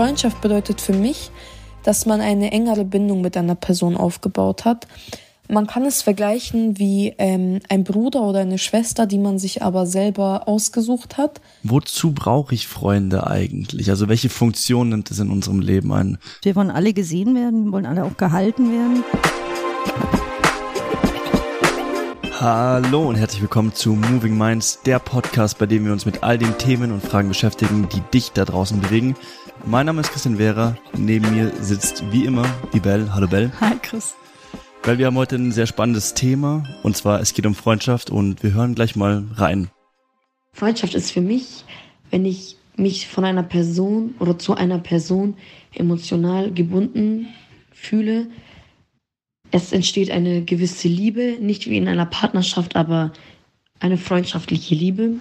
Freundschaft bedeutet für mich, dass man eine engere Bindung mit einer Person aufgebaut hat. Man kann es vergleichen wie ähm, ein Bruder oder eine Schwester, die man sich aber selber ausgesucht hat. Wozu brauche ich Freunde eigentlich? Also welche Funktion nimmt es in unserem Leben ein? Wir wollen alle gesehen werden, wollen alle auch gehalten werden. Hallo und herzlich willkommen zu Moving Minds, der Podcast, bei dem wir uns mit all den Themen und Fragen beschäftigen, die dich da draußen bewegen. Mein Name ist Christian Vera, neben mir sitzt wie immer die Bell. Hallo Bell. Hi Chris. Weil wir haben heute ein sehr spannendes Thema und zwar es geht um Freundschaft und wir hören gleich mal rein. Freundschaft ist für mich, wenn ich mich von einer Person oder zu einer Person emotional gebunden fühle, es entsteht eine gewisse Liebe, nicht wie in einer Partnerschaft, aber eine freundschaftliche Liebe.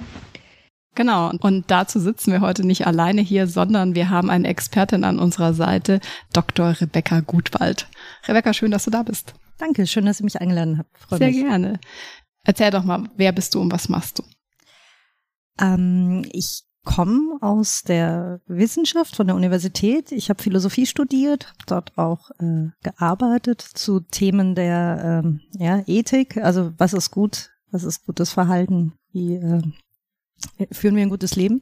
Genau, und dazu sitzen wir heute nicht alleine hier, sondern wir haben eine Expertin an unserer Seite, Dr. Rebecca Gutwald. Rebecca, schön, dass du da bist. Danke, schön, dass ihr mich eingeladen habt. Freu Sehr mich. gerne. Erzähl doch mal, wer bist du und was machst du? Ähm, ich komme aus der Wissenschaft von der Universität. Ich habe Philosophie studiert, dort auch äh, gearbeitet zu Themen der ähm, ja, Ethik. Also was ist gut, was ist gutes Verhalten, wie äh, führen wir ein gutes Leben.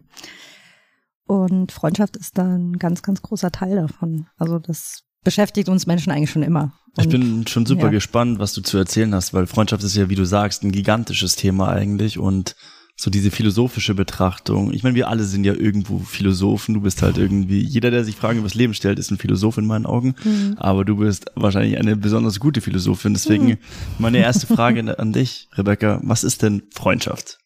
Und Freundschaft ist da ein ganz, ganz großer Teil davon. Also das beschäftigt uns Menschen eigentlich schon immer. Und, ich bin schon super ja. gespannt, was du zu erzählen hast, weil Freundschaft ist ja, wie du sagst, ein gigantisches Thema eigentlich und so diese philosophische Betrachtung. Ich meine, wir alle sind ja irgendwo Philosophen. Du bist halt irgendwie, jeder, der sich Fragen über das Leben stellt, ist ein Philosoph in meinen Augen. Mhm. Aber du bist wahrscheinlich eine besonders gute Philosophin. Deswegen mhm. meine erste Frage an dich, Rebecca. Was ist denn Freundschaft?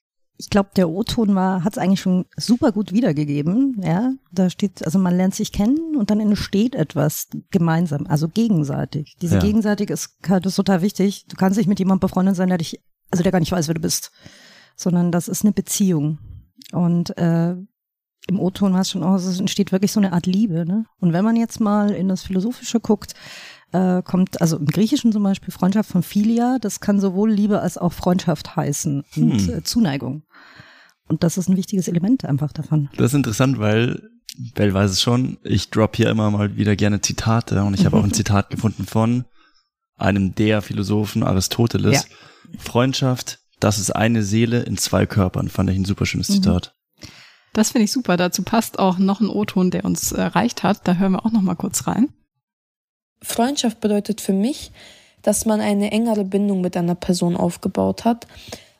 Ich glaube, der O-Ton war, hat es eigentlich schon super gut wiedergegeben. Ja, da steht, also man lernt sich kennen und dann entsteht etwas gemeinsam, also gegenseitig. Diese ja. gegenseitig ist, halt, ist total wichtig. Du kannst nicht mit jemandem befreundet sein, der dich, also der gar nicht weiß, wer du bist sondern das ist eine Beziehung. Und äh, im O-Ton war es schon aus, es entsteht wirklich so eine Art Liebe. Ne? Und wenn man jetzt mal in das Philosophische guckt, äh, kommt, also im Griechischen zum Beispiel Freundschaft von Philia, das kann sowohl Liebe als auch Freundschaft heißen und hm. äh, Zuneigung. Und das ist ein wichtiges Element einfach davon. Das ist interessant, weil Bell weiß es schon, ich drop hier immer mal wieder gerne Zitate und ich habe auch ein Zitat gefunden von einem der Philosophen Aristoteles. Ja. Freundschaft das ist eine Seele in zwei Körpern, fand ich ein super schönes mhm. Zitat. Das finde ich super. Dazu passt auch noch ein O-Ton, der uns erreicht hat. Da hören wir auch noch mal kurz rein. Freundschaft bedeutet für mich, dass man eine engere Bindung mit einer Person aufgebaut hat.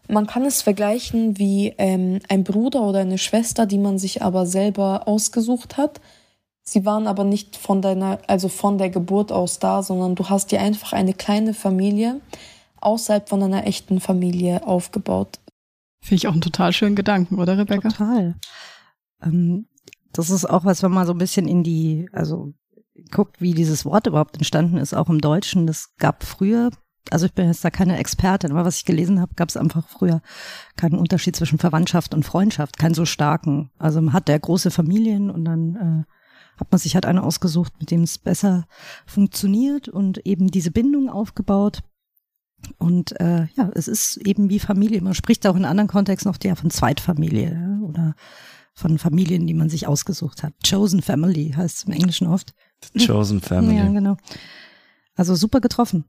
Man kann es vergleichen wie ähm, ein Bruder oder eine Schwester, die man sich aber selber ausgesucht hat. Sie waren aber nicht von deiner, also von der Geburt aus da, sondern du hast dir einfach eine kleine Familie außerhalb von einer echten Familie aufgebaut. Finde ich auch einen total schönen Gedanken, oder Rebecca? Total. Ähm, das ist auch was, wenn man so ein bisschen in die, also guckt, wie dieses Wort überhaupt entstanden ist, auch im Deutschen. Das gab früher, also ich bin jetzt da keine Expertin, aber was ich gelesen habe, gab es einfach früher keinen Unterschied zwischen Verwandtschaft und Freundschaft, keinen so starken. Also man hat der große Familien und dann äh, hat man sich halt eine ausgesucht, mit dem es besser funktioniert und eben diese Bindung aufgebaut. Und äh, ja, es ist eben wie Familie. Man spricht auch in anderen Kontexten oft ja von Zweitfamilie ja, oder von Familien, die man sich ausgesucht hat. Chosen Family heißt es im Englischen oft. The chosen Family. Ja, genau. Also super getroffen.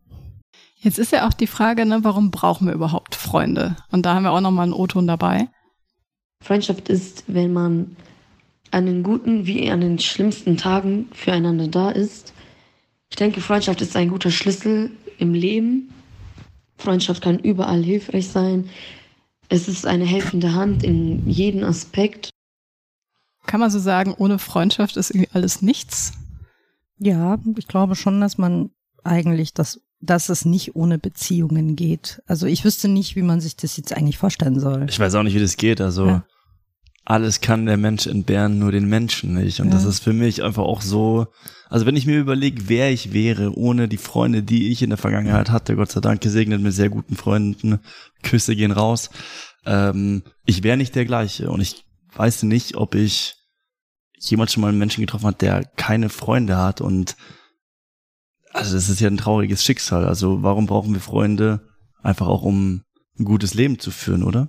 Jetzt ist ja auch die Frage, ne, warum brauchen wir überhaupt Freunde? Und da haben wir auch nochmal einen O-Ton dabei. Freundschaft ist, wenn man an den guten wie an den schlimmsten Tagen füreinander da ist. Ich denke, Freundschaft ist ein guter Schlüssel im Leben Freundschaft kann überall hilfreich sein. Es ist eine helfende Hand in jedem Aspekt. Kann man so sagen, ohne Freundschaft ist irgendwie alles nichts? Ja, ich glaube schon, dass man eigentlich das, dass es nicht ohne Beziehungen geht. Also ich wüsste nicht, wie man sich das jetzt eigentlich vorstellen soll. Ich weiß auch nicht, wie das geht. Also ja. alles kann der Mensch entbehren, nur den Menschen nicht. Und ja. das ist für mich einfach auch so, also wenn ich mir überlege, wer ich wäre, ohne die Freunde, die ich in der Vergangenheit hatte, Gott sei Dank gesegnet mit sehr guten Freunden, Küsse gehen raus, ähm, ich wäre nicht der gleiche. Und ich weiß nicht, ob ich jemand schon mal einen Menschen getroffen hat, der keine Freunde hat. Und also das ist ja ein trauriges Schicksal. Also warum brauchen wir Freunde? Einfach auch um ein gutes Leben zu führen, oder?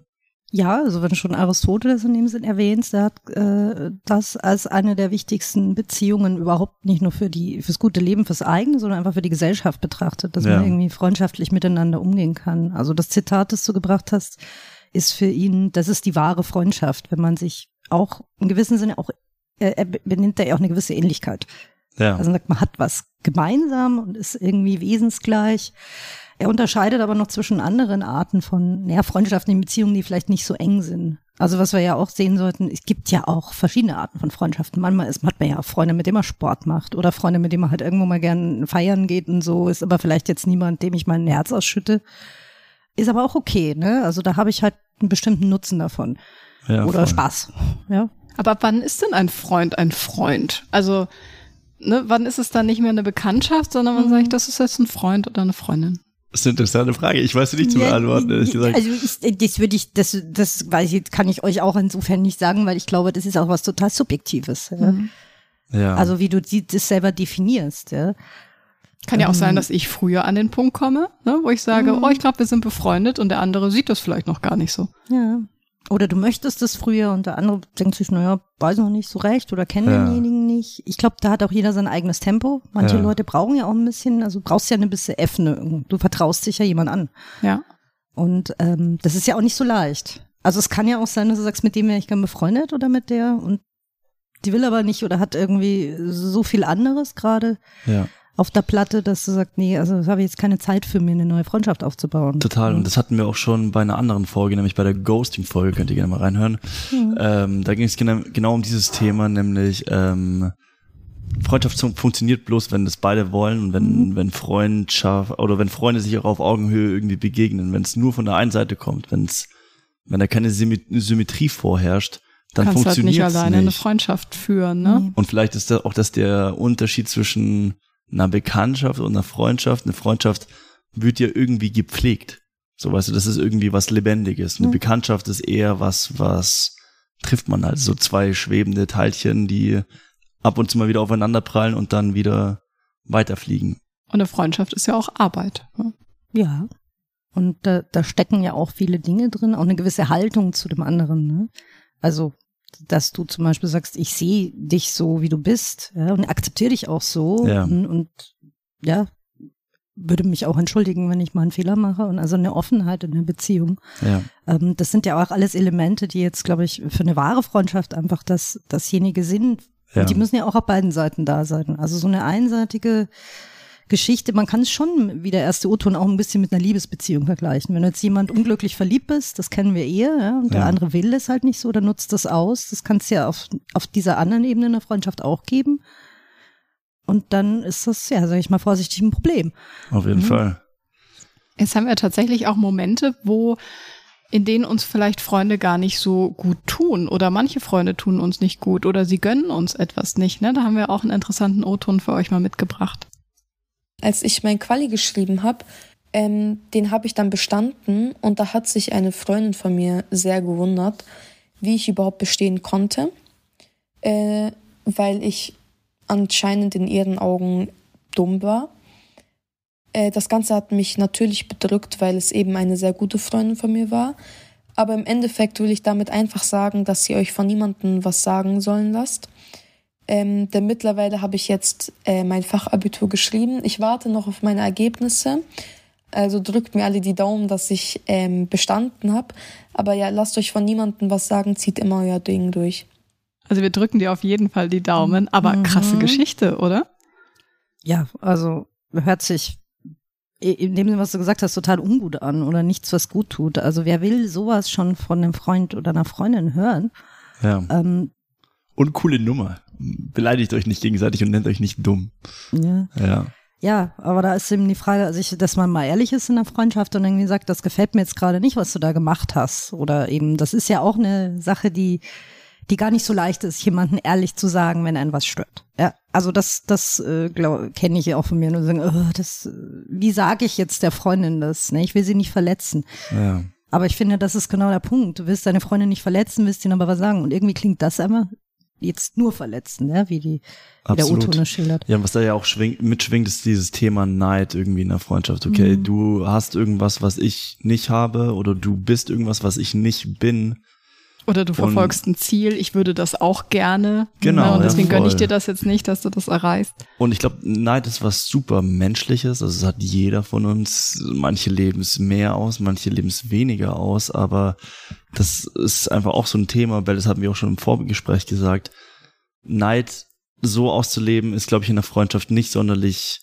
Ja, also wenn schon Aristoteles in dem Sinn erwähnt, der hat äh, das als eine der wichtigsten Beziehungen überhaupt nicht nur für die fürs gute Leben, fürs eigene, sondern einfach für die Gesellschaft betrachtet, dass Ja. man irgendwie freundschaftlich miteinander umgehen kann. Also das Zitat, das du gebracht hast, ist für ihn, das ist die wahre Freundschaft, wenn man sich auch im gewissen Sinne auch er, er benimmt da ja auch eine gewisse Ähnlichkeit. Ja. Also man sagt, man hat was gemeinsam und ist irgendwie wesensgleich. Er unterscheidet aber noch zwischen anderen Arten von ja, freundschaftlichen Beziehungen, die vielleicht nicht so eng sind. Also was wir ja auch sehen sollten, es gibt ja auch verschiedene Arten von Freundschaften. Manchmal ist, hat man ja Freunde, mit denen man Sport macht oder Freunde, mit denen man halt irgendwo mal gern feiern geht und so, ist aber vielleicht jetzt niemand, dem ich mein Herz ausschütte. Ist aber auch okay, ne? Also da habe ich halt einen bestimmten Nutzen davon. ja oder voll. Spaß. Ja. Aber ab wann ist denn ein Freund ein Freund? Also, ne, wann ist es dann nicht mehr eine Bekanntschaft, sondern man sagt, das ist jetzt ein Freund oder eine Freundin? Das ist eine interessante Frage. Ich weiß sie nicht zu beantworten, ehrlich gesagt. Also ich, das würde ich, das, das weiß ich, kann ich euch auch insofern nicht sagen, weil ich glaube, das ist auch was total Subjektives. Ja? ja. Also wie du das selber definierst. Ja? Kann ja auch sein, dass ich früher an den Punkt komme, ne, wo ich sage, oh, ich glaube, wir sind befreundet und der andere sieht das vielleicht noch gar nicht so. ja. Oder du möchtest es früher und der andere denkt sich, naja, weiß noch nicht so recht oder kennt Ja. denjenigen nicht. Ich glaube, da hat auch jeder sein eigenes Tempo. Manche Ja. Leute brauchen ja auch ein bisschen, also du brauchst ja eine bisschen Öffnung. Du vertraust dich ja jemand an. Ja. Und ähm, das ist ja auch nicht so leicht. Also es kann ja auch sein, dass du sagst, mit dem wäre ich gern befreundet oder mit der und die will aber nicht oder hat irgendwie so viel anderes gerade ja. Auf der Platte, dass du sagst, nee, also habe ich jetzt keine Zeit für mir, eine neue Freundschaft aufzubauen. Total. Und das hatten wir auch schon bei einer anderen Folge, nämlich bei der Ghosting-Folge, könnt ihr gerne mal reinhören. Ähm, da ging es genau, genau um dieses Thema, nämlich ähm, Freundschaft fun- funktioniert bloß, wenn das beide wollen und wenn, wenn Freundschaft oder wenn Freunde sich auch auf Augenhöhe irgendwie begegnen. Wenn es nur von der einen Seite kommt, wenn es, wenn da keine Symmet- Symmetrie vorherrscht, dann Kannst halt funktioniert nicht es alleine eine nicht. Freundschaft führen, ne? Nee. Und vielleicht ist da auch das der Unterschied zwischen einer Bekanntschaft und einer Freundschaft. Eine Freundschaft wird ja irgendwie gepflegt. So weißt du, das ist irgendwie was Lebendiges. Eine Mhm. Bekanntschaft ist eher was, was trifft man halt. So zwei schwebende Teilchen, die ab und zu mal wieder aufeinander prallen und dann wieder weiterfliegen. Und eine Freundschaft ist ja auch Arbeit. Ne? Ja. Und da, da stecken ja auch viele Dinge drin, auch eine gewisse Haltung zu dem anderen. Ne? Also, dass du zum Beispiel sagst, ich sehe dich so, wie du bist, ja, und akzeptiere dich auch so. Ja. Und, und ja, würde mich auch entschuldigen, wenn ich mal einen Fehler mache. Und also eine Offenheit in der Beziehung. Ja, Ähm, das sind ja auch alles Elemente, die jetzt, glaube ich, für eine wahre Freundschaft einfach das, dasjenige sind. ja. Und die müssen ja auch auf beiden Seiten da sein. Also so eine einseitige Geschichte, man kann es schon, wie der erste O-Ton, auch ein bisschen mit einer Liebesbeziehung vergleichen. Wenn du jetzt jemand unglücklich verliebt bist, das kennen wir eher, ja, und der Ja. andere will es halt nicht so, dann nutzt das aus. Das kann es ja auf, auf dieser anderen Ebene in der Freundschaft auch geben. Und dann ist das, ja, sag ich mal vorsichtig, ein Problem. auf jeden Mhm. Fall. Jetzt haben wir tatsächlich auch Momente, wo in denen uns vielleicht Freunde gar nicht so gut tun oder manche Freunde tun uns nicht gut oder sie gönnen uns etwas nicht. Ne? Da haben wir auch einen interessanten O-Ton für euch mal mitgebracht. Als ich mein Quali geschrieben habe, ähm, den habe ich dann bestanden und da hat sich eine Freundin von mir sehr gewundert, wie ich überhaupt bestehen konnte, äh, weil ich anscheinend in ihren Augen dumm war. Äh, das Ganze hat mich natürlich bedrückt, weil es eben eine sehr gute Freundin von mir war. Aber im Endeffekt will ich damit einfach sagen, dass ihr euch von niemandem was sagen sollen lasst. Ähm, denn mittlerweile habe ich jetzt äh, mein Fachabitur geschrieben. Ich warte noch auf meine Ergebnisse. Also drückt mir alle die Daumen, dass ich ähm, bestanden habe. Aber ja, lasst euch von niemandem was sagen, zieht immer euer Ding durch. Also wir drücken dir auf jeden Fall die Daumen, aber Mhm. krasse Geschichte, oder? Ja, also hört sich in dem, Sinne, was du gesagt hast, total ungut an oder nichts, was gut tut. Also wer will sowas schon von einem Freund oder einer Freundin hören? Ja. Ähm, Und coole Nummer. Beleidigt euch nicht gegenseitig und nennt euch nicht dumm. ja. Ja. Ja, aber da ist eben die Frage, also ich, dass man mal ehrlich ist in der Freundschaft und irgendwie sagt, das gefällt mir jetzt gerade nicht, was du da gemacht hast. Oder eben, das ist ja auch eine Sache, die, die gar nicht so leicht ist, jemanden ehrlich zu sagen, wenn einen was stört. Ja, also das, das äh, kenne ich ja auch von mir. Nur sagen, oh, das, äh, wie sage ich jetzt der Freundin das? Ne? Ich will sie nicht verletzen. Ja. Aber ich finde, das ist genau der Punkt. Du willst deine Freundin nicht verletzen, willst ihnen aber was sagen. Und irgendwie klingt das immer jetzt nur verletzen, ne? wie die wie der Absolut. schildert. Ja, was da ja auch schwingt, mitschwingt, ist dieses Thema Neid irgendwie in der Freundschaft. Okay, Mhm. du hast irgendwas, was ich nicht habe, oder du bist irgendwas, was ich nicht bin. Oder du verfolgst ein Ziel, ich würde das auch gerne. Genau, Ne? Und ja, deswegen gönne ich dir das jetzt nicht, dass du das erreichst. Und ich glaube, Neid ist was super Menschliches. Also es hat jeder von uns. Manche leben es mehr aus, manche leben es weniger aus. Aber das ist einfach auch so ein Thema, weil das hatten wir auch schon im Vorgespräch gesagt. Neid so auszuleben ist, glaube ich, in der Freundschaft nicht sonderlich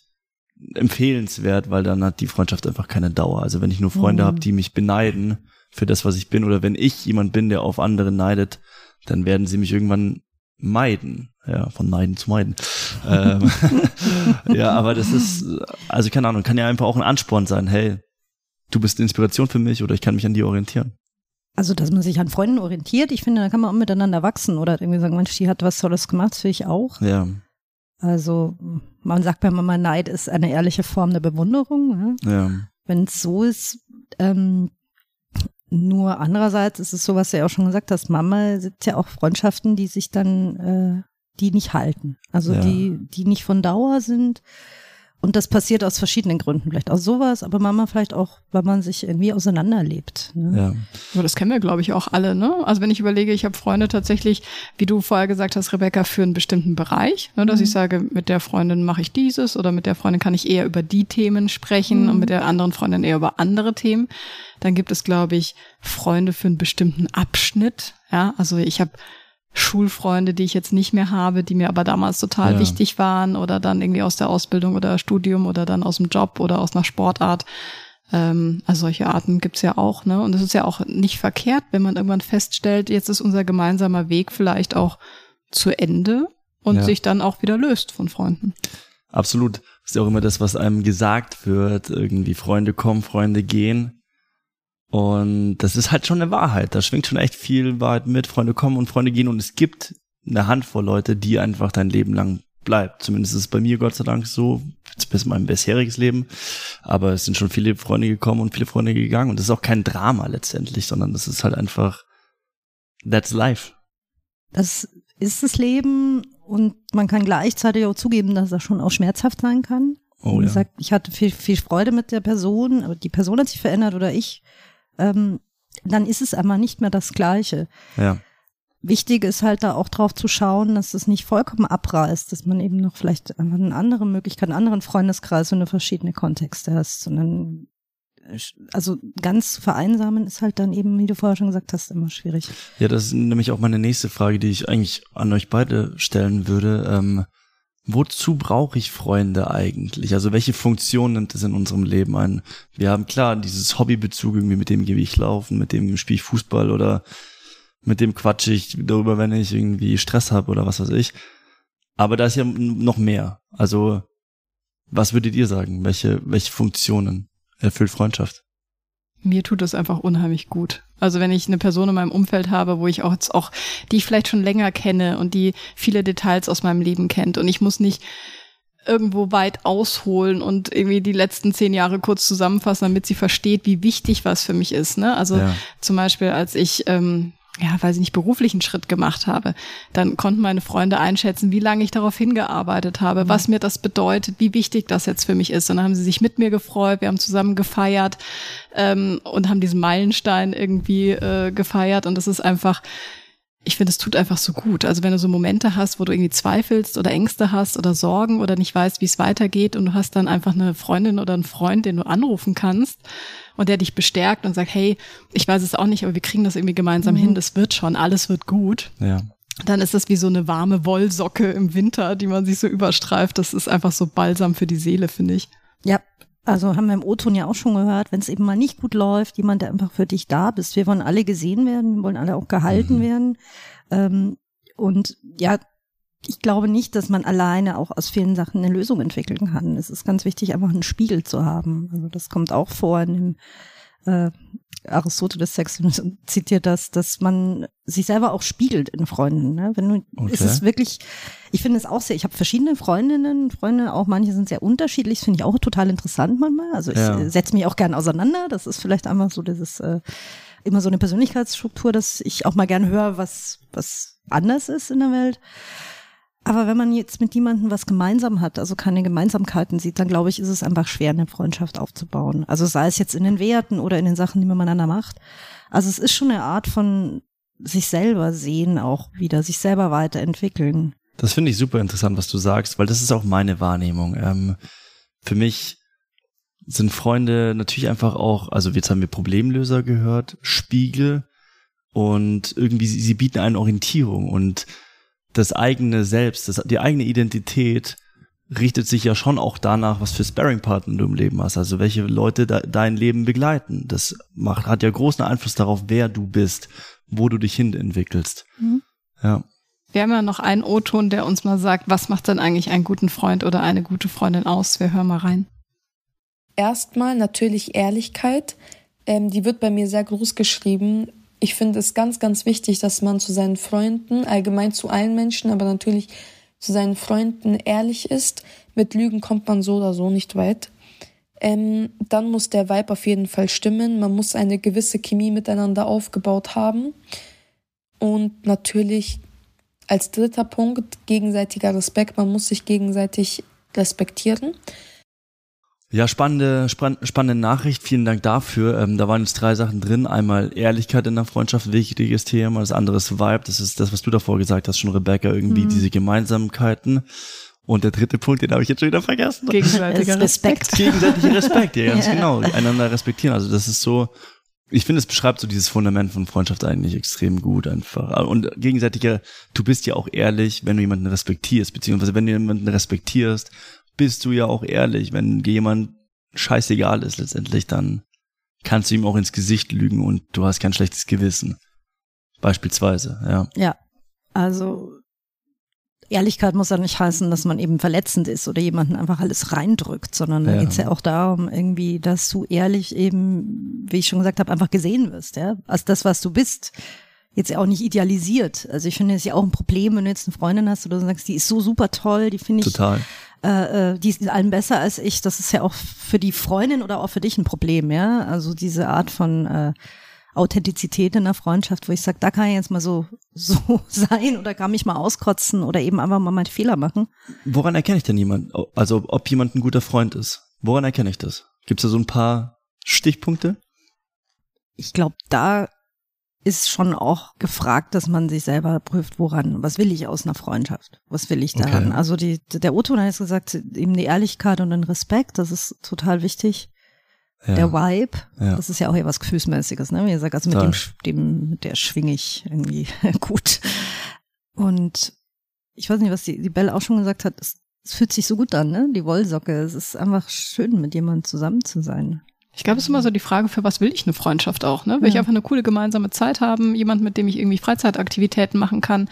empfehlenswert, weil dann hat die Freundschaft einfach keine Dauer. Also wenn ich nur Freunde Mhm. habe, die mich beneiden für das, was ich bin, oder wenn ich jemand bin, der auf andere neidet, dann werden sie mich irgendwann meiden. Ja, von Neiden zu meiden. ähm, ja, aber das ist, also keine Ahnung, kann ja einfach auch ein Ansporn sein. Hey, du bist eine Inspiration für mich oder ich kann mich an dir orientieren. Also, dass man sich an Freunden orientiert, ich finde, da kann man auch miteinander wachsen oder irgendwie sagen, Mensch, die hat was Tolles gemacht, das will ich auch. Ja, Also, man sagt bei Mama, Neid ist eine ehrliche Form der Bewunderung. Ja? ja, Wenn es so ist, ähm, nur andererseits ist es so, was du ja auch schon gesagt hast, Mama sind ja auch Freundschaften, die sich dann, äh, die nicht halten. Also Ja. die, die nicht von Dauer sind. Und das passiert aus verschiedenen Gründen. Vielleicht aus sowas, aber Mama vielleicht auch, weil man sich irgendwie auseinanderlebt. Ne? ja. Aber das kennen wir, glaube ich, auch alle, ne? Also wenn ich überlege, ich habe Freunde tatsächlich, wie du vorher gesagt hast, Rebecca, für einen bestimmten Bereich, ne, dass Mhm. ich sage, mit der Freundin mache ich dieses oder mit der Freundin kann ich eher über die Themen sprechen Mhm. und mit der anderen Freundin eher über andere Themen. Dann gibt es, glaube ich, Freunde für einen bestimmten Abschnitt. Ja, also ich habe Schulfreunde, die ich jetzt nicht mehr habe, die mir aber damals total Ja. wichtig waren oder dann irgendwie aus der Ausbildung oder Studium oder dann aus dem Job oder aus einer Sportart. Ähm, also solche Arten gibt's ja auch, ne? Und es ist ja auch nicht verkehrt, wenn man irgendwann feststellt, jetzt ist unser gemeinsamer Weg vielleicht auch zu Ende und Ja. sich dann auch wieder löst von Freunden. Absolut. Ist ja auch immer das, was einem gesagt wird. Irgendwie Freunde kommen, Freunde gehen. Und das ist halt schon eine Wahrheit. Da schwingt schon echt viel Wahrheit mit. Freunde kommen und Freunde gehen. Und es gibt eine Handvoll Leute, die einfach dein Leben lang bleibt. Zumindest ist es bei mir Gott sei Dank so, bis mein bisheriges Leben. Aber es sind schon viele Freunde gekommen und viele Freunde gegangen. Und das ist auch kein Drama letztendlich, sondern das ist halt einfach, that's life. Das ist das Leben und man kann gleichzeitig auch zugeben, dass das schon auch schmerzhaft sein kann. Oh Wie ja. gesagt, ich hatte viel, viel Freude mit der Person, aber die Person hat sich verändert oder ich. Ähm, dann ist es einmal nicht mehr das Gleiche. Ja. Wichtig ist halt da auch drauf zu schauen, dass es nicht vollkommen abreißt, dass man eben noch vielleicht einfach eine andere Möglichkeit, einen anderen Freundeskreis und eine verschiedene Kontexte hast, sondern äh, also ganz zu vereinsamen ist halt dann eben, wie du vorher schon gesagt hast, immer schwierig. Ja, das ist nämlich auch meine nächste Frage, die ich eigentlich an euch beide stellen würde. Ähm, wozu brauche ich Freunde eigentlich? Also welche Funktion nimmt es in unserem Leben ein? Wir haben klar dieses Hobbybezug irgendwie, mit dem gehe ich laufen, mit dem spiele ich Fußball oder mit dem quatsche ich darüber, wenn ich irgendwie Stress habe oder was weiß ich. Aber da ist ja noch mehr. Also was würdet ihr sagen? Welche, welche Funktionen erfüllt Freundschaft? Mir tut das einfach unheimlich gut. Also wenn ich eine Person in meinem Umfeld habe, wo ich auch jetzt auch, die ich vielleicht schon länger kenne und die viele Details aus meinem Leben kennt und ich muss nicht irgendwo weit ausholen und irgendwie die letzten zehn Jahre kurz zusammenfassen, damit sie versteht, wie wichtig was für mich ist. Ne? Also Ja. zum Beispiel, als ich ähm, ja, weil ich nicht beruflichen Schritt gemacht habe, dann konnten meine Freunde einschätzen, wie lange ich darauf hingearbeitet habe, was mir das bedeutet, wie wichtig das jetzt für mich ist. Und dann haben sie sich mit mir gefreut, wir haben zusammen gefeiert ähm, und haben diesen Meilenstein irgendwie äh, gefeiert. Und das ist einfach, ich finde, es tut einfach so gut. Also wenn du so Momente hast, wo du irgendwie zweifelst oder Ängste hast oder Sorgen oder nicht weißt, wie es weitergeht und du hast dann einfach eine Freundin oder einen Freund, den du anrufen kannst und der dich bestärkt und sagt, hey, ich weiß es auch nicht, aber wir kriegen das irgendwie gemeinsam hin, das wird schon, alles wird gut. Ja. Dann ist das wie so eine warme Wollsocke im Winter, die man sich so überstreift. Das ist einfach so balsam für die Seele, finde ich. Ja, also haben wir im O-Ton ja auch schon gehört, wenn es eben mal nicht gut läuft, jemand, der einfach für dich da bist. Wir wollen alle gesehen werden, wir wollen alle auch gehalten Mhm. werden. Ähm, und ja, ich glaube nicht, dass man alleine auch aus vielen Sachen eine Lösung entwickeln kann. Es ist ganz wichtig, einfach einen Spiegel zu haben. Also das kommt auch vor in dem äh, Aristoteles Text zitiert das, dass man sich selber auch spiegelt in Freunden. Ne? Wenn du, Okay. ist es wirklich, ich finde es auch sehr, ich habe verschiedene Freundinnen, Freunde, auch manche sind sehr unterschiedlich, das finde ich auch total interessant manchmal. Also ich Ja. setze mich auch gern auseinander. Das ist vielleicht einfach so dieses, äh, immer so eine Persönlichkeitsstruktur, dass ich auch mal gern höre, was, was anders ist in der Welt. Aber wenn man jetzt mit jemandem was gemeinsam hat, also keine Gemeinsamkeiten sieht, dann glaube ich, ist es einfach schwer, eine Freundschaft aufzubauen. Also sei es jetzt in den Werten oder in den Sachen, die man miteinander macht. Also es ist schon eine Art von sich selber sehen auch wieder, sich selber weiterentwickeln. Das finde ich super interessant, was du sagst, weil das ist auch meine Wahrnehmung. Ähm, für mich sind Freunde natürlich einfach auch, also jetzt haben wir Problemlöser gehört, Spiegel und irgendwie sie, sie bieten eine Orientierung und das eigene Selbst, das, die eigene Identität richtet sich ja schon auch danach, was für Sparringpartner du im Leben hast, also welche Leute da, dein Leben begleiten. Das macht, hat ja großen Einfluss darauf, wer du bist, wo du dich hin entwickelst. Mhm. Ja. Wir haben ja noch einen O-Ton, der uns mal sagt, was macht denn eigentlich einen guten Freund oder eine gute Freundin aus? Wir hören mal rein. Erstmal natürlich Ehrlichkeit. Ähm, die wird bei mir sehr groß geschrieben. Ich finde es ganz, ganz wichtig, dass man zu seinen Freunden, allgemein zu allen Menschen, aber natürlich zu seinen Freunden ehrlich ist. Mit Lügen kommt man so oder so nicht weit. Ähm, dann muss der Vibe auf jeden Fall stimmen. Man muss eine gewisse Chemie miteinander aufgebaut haben. Und natürlich als dritter Punkt gegenseitiger Respekt. Man muss sich gegenseitig respektieren. Ja, spannende, spannende Nachricht. Vielen Dank dafür. Ähm, da waren jetzt drei Sachen drin. Einmal Ehrlichkeit in der Freundschaft, wichtiges Thema. Das andere ist Vibe. Das ist das, was du davor gesagt hast, schon Rebecca, irgendwie mhm. diese Gemeinsamkeiten. Und der dritte Punkt, den habe ich jetzt schon wieder vergessen. Gegenseitiger Respekt. Gegenseitiger Respekt, ja, ganz genau. Einander respektieren. Also das ist so, ich finde, es beschreibt so dieses Fundament von Freundschaft eigentlich extrem gut einfach. Und gegenseitiger, du bist ja auch ehrlich, wenn du jemanden respektierst, beziehungsweise wenn du jemanden respektierst, bist du ja auch ehrlich. Wenn jemand scheißegal ist letztendlich, dann kannst du ihm auch ins Gesicht lügen und du hast kein schlechtes Gewissen. Beispielsweise, ja. Ja, also Ehrlichkeit muss ja nicht heißen, dass man eben verletzend ist oder jemanden einfach alles reindrückt, sondern ja. da geht es ja auch darum, irgendwie, dass du ehrlich eben, wie ich schon gesagt habe, einfach gesehen wirst, ja, als das, was du bist. Jetzt ja auch nicht idealisiert. Also ich finde, es ist ja auch ein Problem, wenn du jetzt eine Freundin hast oder du sagst, die ist so super toll, die finde ich, Total. Äh, äh, die ist allen besser als ich. Das ist ja auch für die Freundin oder auch für dich ein Problem, ja. Also diese Art von äh, Authentizität in der Freundschaft, wo ich sage, da kann ich jetzt mal so, so sein oder kann mich mal auskotzen oder eben einfach mal meinen Fehler machen. Woran erkenne ich denn jemand, also ob jemand ein guter Freund ist? Woran erkenne ich das? Gibt es da so ein paar Stichpunkte? Ich glaube, da ist schon auch gefragt, dass man sich selber prüft, woran, was will ich aus einer Freundschaft? Was will ich daran? Okay. Also die, der Otto hat jetzt gesagt, eben die Ehrlichkeit und den Respekt, das ist total wichtig. Ja. Der Vibe, ja. das ist ja auch eher was Gefühlsmäßiges, ne? Wie gesagt, also mit dem, dem, der schwinge ich irgendwie gut. Und ich weiß nicht, was die, die Belle auch schon gesagt hat, es, es fühlt sich so gut an, ne? Die Wollsocke. Es ist einfach schön, mit jemandem zusammen zu sein. Ich glaube, es ist immer so die Frage, für was will ich eine Freundschaft auch, ne? Will ja. ich einfach eine coole gemeinsame Zeit haben, jemand, mit dem ich irgendwie Freizeitaktivitäten machen kann,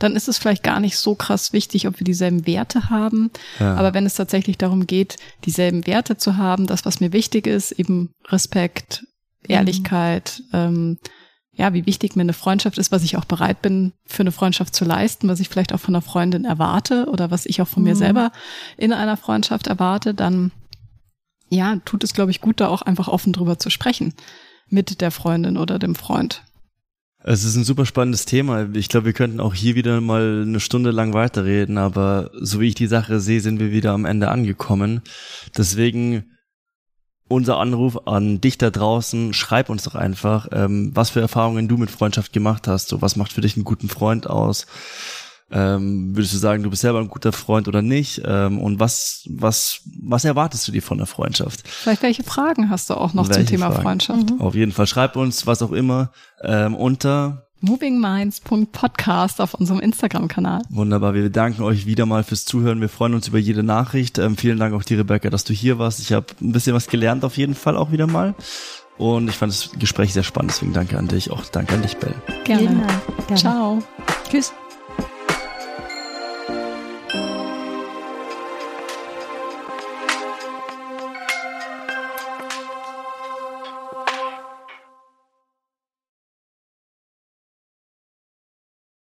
dann ist es vielleicht gar nicht so krass wichtig, ob wir dieselben Werte haben. Ja. Aber wenn es tatsächlich darum geht, dieselben Werte zu haben, das, was mir wichtig ist, eben Respekt, Ehrlichkeit, mhm. ähm, ja, wie wichtig mir eine Freundschaft ist, was ich auch bereit bin, für eine Freundschaft zu leisten, was ich vielleicht auch von einer Freundin erwarte oder was ich auch von mhm. mir selber in einer Freundschaft erwarte, dann ja, tut es, glaube ich, gut, da auch einfach offen drüber zu sprechen mit der Freundin oder dem Freund. Es ist ein super spannendes Thema. Ich glaube, wir könnten auch hier wieder mal eine Stunde lang weiterreden, aber so wie ich die Sache sehe, sind wir wieder am Ende angekommen. Deswegen unser Anruf an dich da draußen, schreib uns doch einfach, ähm, was für Erfahrungen du mit Freundschaft gemacht hast. So, was macht für dich einen guten Freund aus? Ähm, würdest du sagen, du bist selber ein guter Freund oder nicht? Ähm, und was, was, was erwartest du dir von der Freundschaft? Vielleicht welche Fragen hast du auch noch welche zum Thema Fragen? Freundschaft? Mhm. Auf jeden Fall schreib uns, was auch immer, ähm, unter movingminds.podcast auf unserem Instagram-Kanal. Wunderbar, wir danken euch wieder mal fürs Zuhören. Wir freuen uns über jede Nachricht. Ähm, vielen Dank auch dir, Rebecca, dass du hier warst. Ich habe ein bisschen was gelernt auf jeden Fall auch wieder mal. Und ich fand das Gespräch sehr spannend, deswegen danke an dich. Auch danke an dich, Bell. Gerne. Gerne. Ciao. Tschüss.